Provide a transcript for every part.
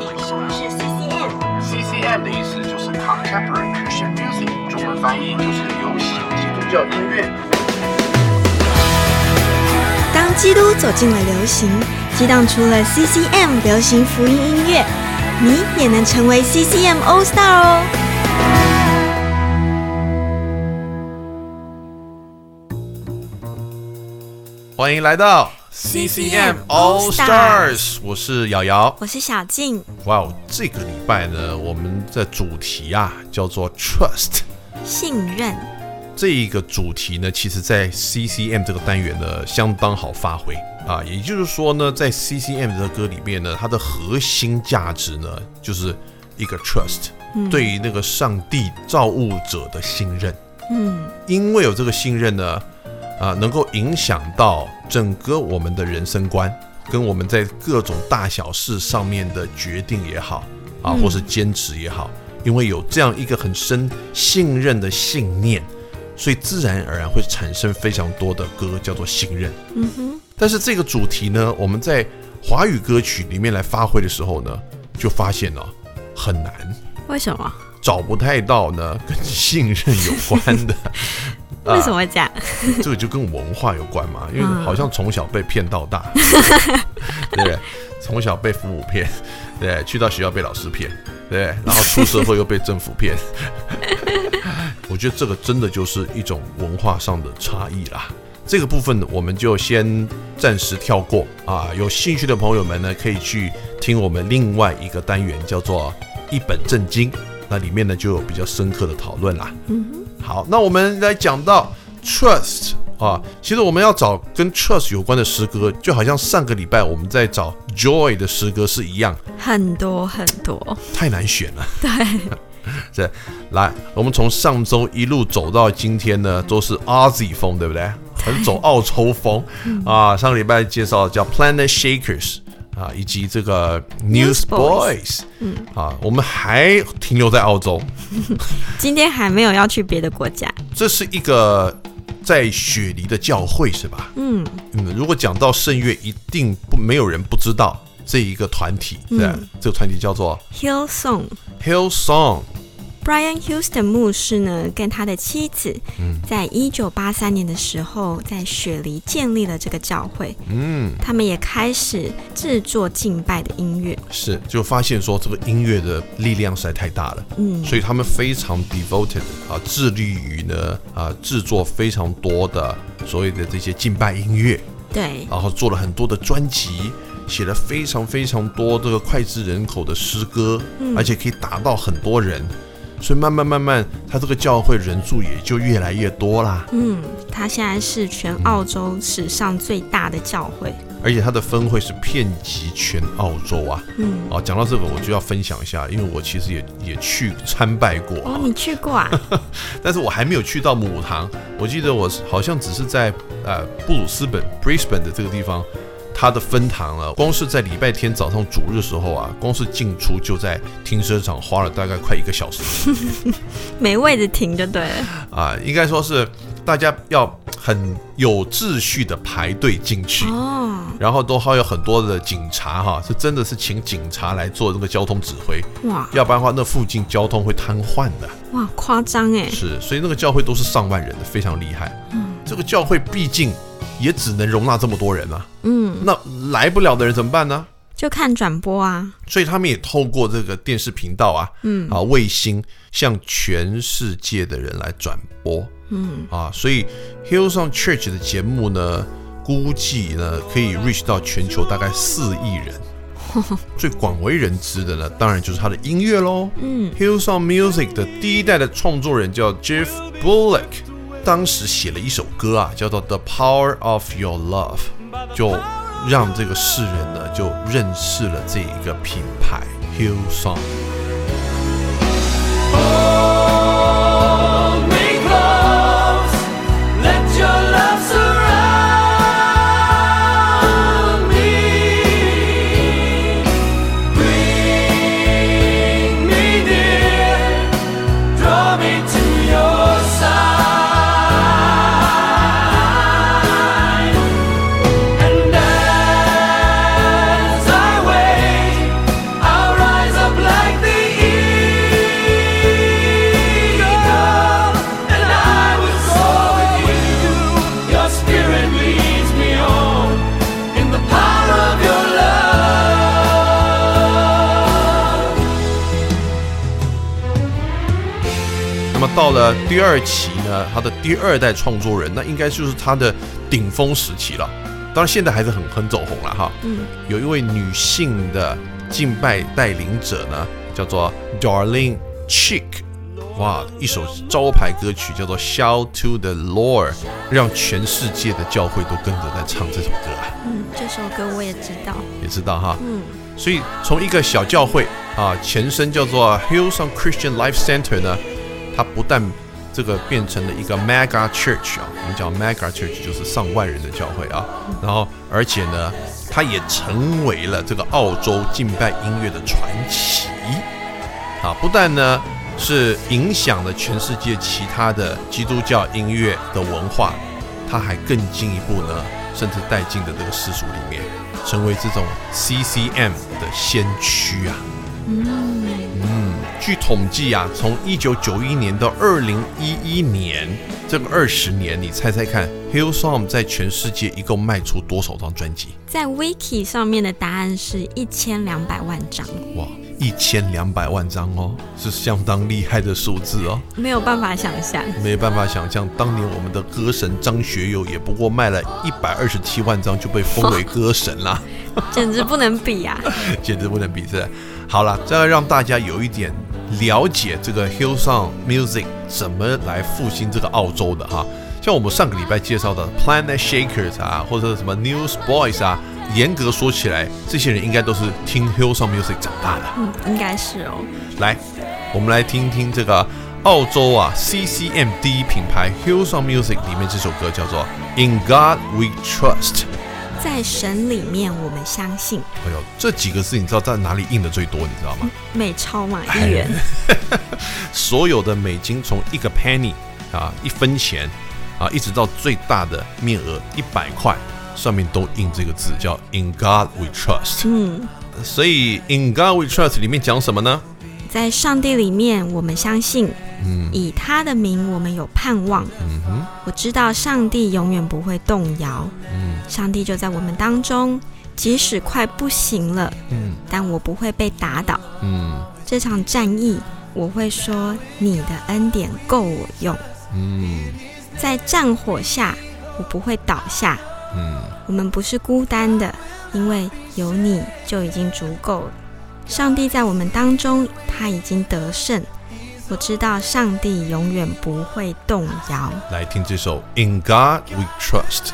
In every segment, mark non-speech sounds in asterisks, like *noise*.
底什么是 CCM？CCM 的意思就是 Contemporary Christian Music，中文翻译就是流行基督教音乐。当基督走进了流行，激荡出了 CCM 流行福音音乐，你也能成为 CCM All Star 哦！欢迎来到 CCM All Stars，我是瑶瑶。我是小静，哇哦，这个礼拜呢，我们的主题啊叫做 Trust。信任。这一个主题呢，其实在 CCM 这个单元呢相当好发挥啊。也就是说呢，在 CCM 这个歌里面呢，它的核心价值呢就是一个 trust，、对于那个上帝造物者的信任。嗯，因为有这个信任呢，啊，能够影响到整个我们的人生观，跟我们在各种大小事上面的决定也好，啊，或是坚持也好，因为有这样一个很深信任的信念，所以自然而然会产生非常多的歌叫做信任。嗯哼，但是这个主题呢，我们在华语歌曲里面来发挥的时候呢，就发现呢、很难。为什么？找不太到呢跟信任有关的，*laughs* 啊为什么讲 *laughs* 这个就跟文化有关嘛，因为嗯好像从小被骗到大，*laughs* 对不对？从小被父母骗，对，去到学校被老师骗，对，然后出社会又被政府骗。*laughs* 我觉得这个真的就是一种文化上的差异啦。这个部分呢我们就先暂时跳过啊。有兴趣的朋友们呢，可以去听我们另外一个单元，叫做《一本正经》，那里面呢就有比较深刻的讨论啦。好，那我们来讲到 trust 啊，其实我们要找跟 trust 有关的诗歌，就好像上个礼拜我们在找 joy 的诗歌是一样，很多很多。太难选了。对，*laughs* 这来，我们从上周一路走到今天呢，都是 Aussie 风，对不对？很走澳洲风啊。上个礼拜介绍叫 Planet Shakers 啊，以及这个 Newsboys，嗯啊，我们还停留在澳洲，*laughs* 今天还没有要去别的国家。这是一个在雪梨的教会是吧？嗯，嗯，如果讲到圣乐，一定不没有人不知道这一个团体，对吧，这个团体叫做 Hillsong。Hillsong。Brian Houston 牧师呢，跟他的妻子，嗯。在一九八三年的时候，在雪梨建立了这个教会。嗯，他们也开始制作敬拜的音乐。是，就发现说这个音乐的力量实在太大了，嗯，所以他们非常 devoted 啊，致力于呢啊制作非常多的所谓的这些敬拜音乐，对，然后做了很多的专辑，写了非常非常多这个脍炙人口的诗歌，而且可以打到很多人，所以慢慢慢慢，他这个教会人数也就越来越多啦。嗯，他现在是全澳洲史上最大的教会。而且他的分会是遍及全澳洲啊。嗯，啊，讲到这个，我就要分享一下，因为我其实也也去参拜过啊，哦，你去过啊？*laughs* 但是我还没有去到母堂。我记得我好像只是在呃布鲁斯本 （Brisbane） 的这个地方，它的分堂了。光是在礼拜天早上主日的时候啊，光是进出就在停车场花了大概快一个小时 *laughs* 没位置停就对了。啊，应该说是大家要很有秩序的排队进去。哦，然后都还有很多的警察哈，是真的是请警察来做这个交通指挥，哇要不然的话，那附近交通会瘫痪的。哇，夸张哎！是，所以那个教会都是上万人的，非常厉害。嗯这个教会毕竟也只能容纳这么多人啊，嗯，那来不了的人怎么办呢？就看转播啊。所以他们也透过这个电视频道啊，嗯啊卫星向全世界的人来转播，嗯啊，所以 Hillsong Church 的节目呢，估计呢可以 reach 到全球大概四亿人。*laughs* 最广为人知的呢，当然就是他的音乐喽。嗯，Hillsong Music 的第一代的创作人叫 Jeff Bullock，当时写了一首歌啊，叫做《The Power of Your Love》，就让这个世人呢就认识了这一个品牌 Hillsong。第二期呢，他的第二代创作人，那应该就是他的顶峰时期了。当然现在还是很很走红了哈。嗯，有一位女性的敬拜带领者呢，叫做 Darling Chick，哇，一首招牌歌曲叫做《Shout to the Lord》，让全世界的教会都跟着在唱这首歌啊，嗯，这首歌我也知道。也知道哈。嗯，所以从一个小教会啊，前身叫做 Hillsong Christian Life Center 呢，它不但这个变成了一个 mega church 啊，我们叫 mega church 就是上万人的教会啊，然后而且呢，它也成为了这个澳洲敬拜音乐的传奇啊，不但呢是影响了全世界其他的基督教音乐的文化，它还更进一步呢，甚至带进的这个世俗里面，成为这种 CCM 的先驱啊。嗯，据统计啊，从一九九一年到二零一一年这个二十年，你猜猜看，Hillsong 在全世界一共卖出多少张专辑？在 Wiki 上面的答案是一千两百万张，哇，一千两百万张哦，是相当厉害的数字哦。没有办法想象。没办法想象，当年我们的歌神张学友也不过卖了一百二十七万张就被封为歌神啦。*laughs* 简直不能比啊！*laughs* 简直不能比是。好了，这要让大家有一点了解这个 Hillsong Music 怎么来复兴这个澳洲的哈。像我们上个礼拜介绍的 Planet Shakers 啊，或者什么 Newsboys 啊，严格说起来，这些人应该都是听 Hillsong Music 长大的。嗯，应该是哦。来，我们来听听这个澳洲啊 CCM 第一品牌 Hillsong Music 里面这首歌叫做 In God We Trust。在神里面，我们相信哎呦，这几个字你知道在哪里印的最多？你知道吗？美钞嘛，一元。*laughs* 所有的美金从一个 penny 啊一分钱啊，一直到最大的面额一百块，上面都印这个字叫 In God We Trust。嗯，所以 In God We Trust 里面讲什么呢？在上帝里面，我们相信，嗯以他的名，我们有盼望。嗯哼我知道上帝永远不会动摇，嗯上帝就在我们当中，即使快不行了，嗯但我不会被打倒。嗯这场战役，我会说你的恩典够我用。嗯在战火下，我不会倒下。嗯我们不是孤单的，因为有你就已经足够了。上帝在我们当中，他已经得胜。我知道上帝永远不会动摇。来听这首 In God We Trust。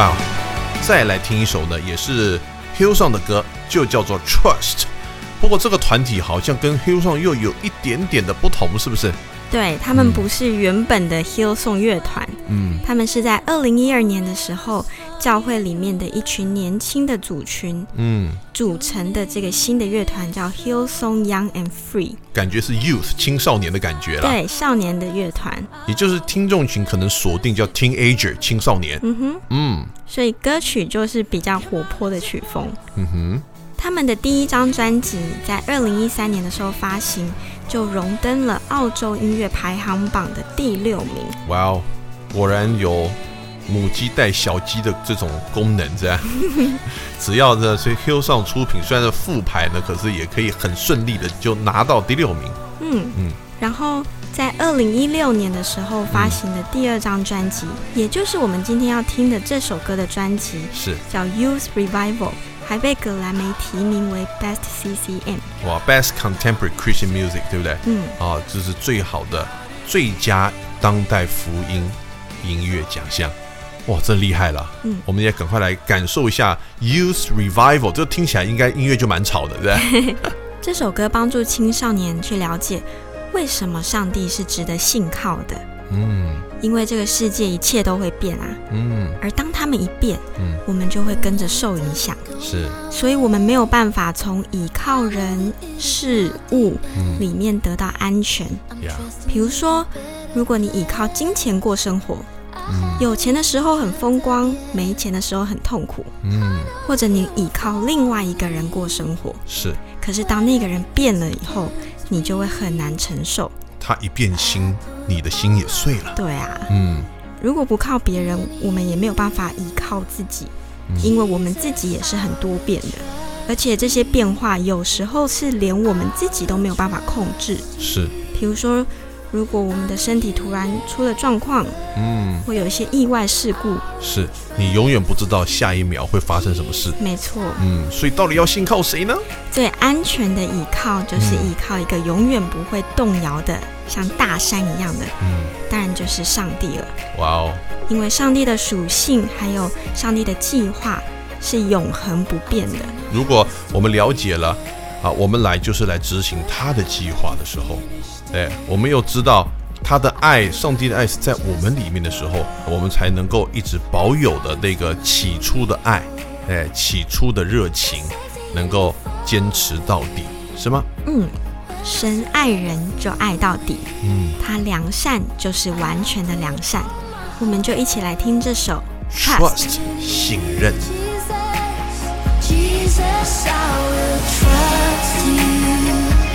哇哦，再来听一首呢，也是 Hillsong 的歌，就叫做 Trust。不过这个团体好像跟 Hillsong 又有一点点的不同，是不是？对他们不是原本的 Hillsong 乐团，嗯他们是在二零一二年的时候，教会里面的一群年轻的组群嗯，组成的这个新的乐团，叫 Hillsong Young and Free，感觉是 youth 青少年的感觉了。对少年的乐团。也就是听众群可能锁定叫 teenager 青少年。嗯哼，嗯所以歌曲就是比较活泼的曲风。嗯哼，他们的第一张专辑在二零一三年的时候发行，就荣登了澳洲音乐排行榜的第六名。哇哦，果然有母鸡带小鸡的这种功能，这样。*laughs* 只要呢，所以 Hillsong 出品，虽然是复牌呢，可是也可以很顺利的就拿到第六名。嗯嗯然后在二零一六年的时候发行的第二张专辑，也就是我们今天要听的这首歌的专辑，是，叫《Youth Revival》，还被葛莱美提名为 Best CCM。哇，Best Contemporary Christian Music，对不对？嗯，啊，这是最好的最佳当代福音音乐奖项。哇，真厉害了！嗯。我们也赶快来感受一下 Youth Revival，这听起来应该音乐就蛮吵的，对不对？*laughs* 这首歌帮助青少年去了解为什么上帝是值得信靠的，嗯。因为这个世界一切都会变啊，嗯。而当他们一变，嗯，我们就会跟着受影响，是，所以我们没有办法从倚靠人事物嗯。里面得到安全。呀，比如说，如果你倚靠金钱过生活，嗯有钱的时候很风光，没钱的时候很痛苦，嗯或者你倚靠另外一个人过生活，是，可是当那个人变了以后，你就会很难承受。他一变心，你的心也碎了。对啊，嗯如果不靠别人，我们也没有办法依靠自己，嗯因为我们自己也是很多变的，而且这些变化有时候是连我们自己都没有办法控制。是，比如说，如果我们的身体突然出了状况，嗯会有一些意外事故，是，你永远不知道下一秒会发生什么事。没错，嗯，所以到底要信靠谁呢？最安全的依靠就是嗯依靠一个永远不会动摇的，像大山一样的，嗯，当然就是上帝了。哇哦，因为上帝的属性还有上帝的计划是永恒不变的。如果我们了解了啊，我们来就是来执行他的计划的时候，哎，我们又知道他的爱，上帝的爱是在我们里面的时候，我们才能够一直保有的那个起初的爱，哎，起初的热情，能够坚持到底，是吗？嗯，神爱人就爱到底，嗯他良善就是完全的良善。我们就一起来听这首 Trust 信任。Jesus, I will trust you.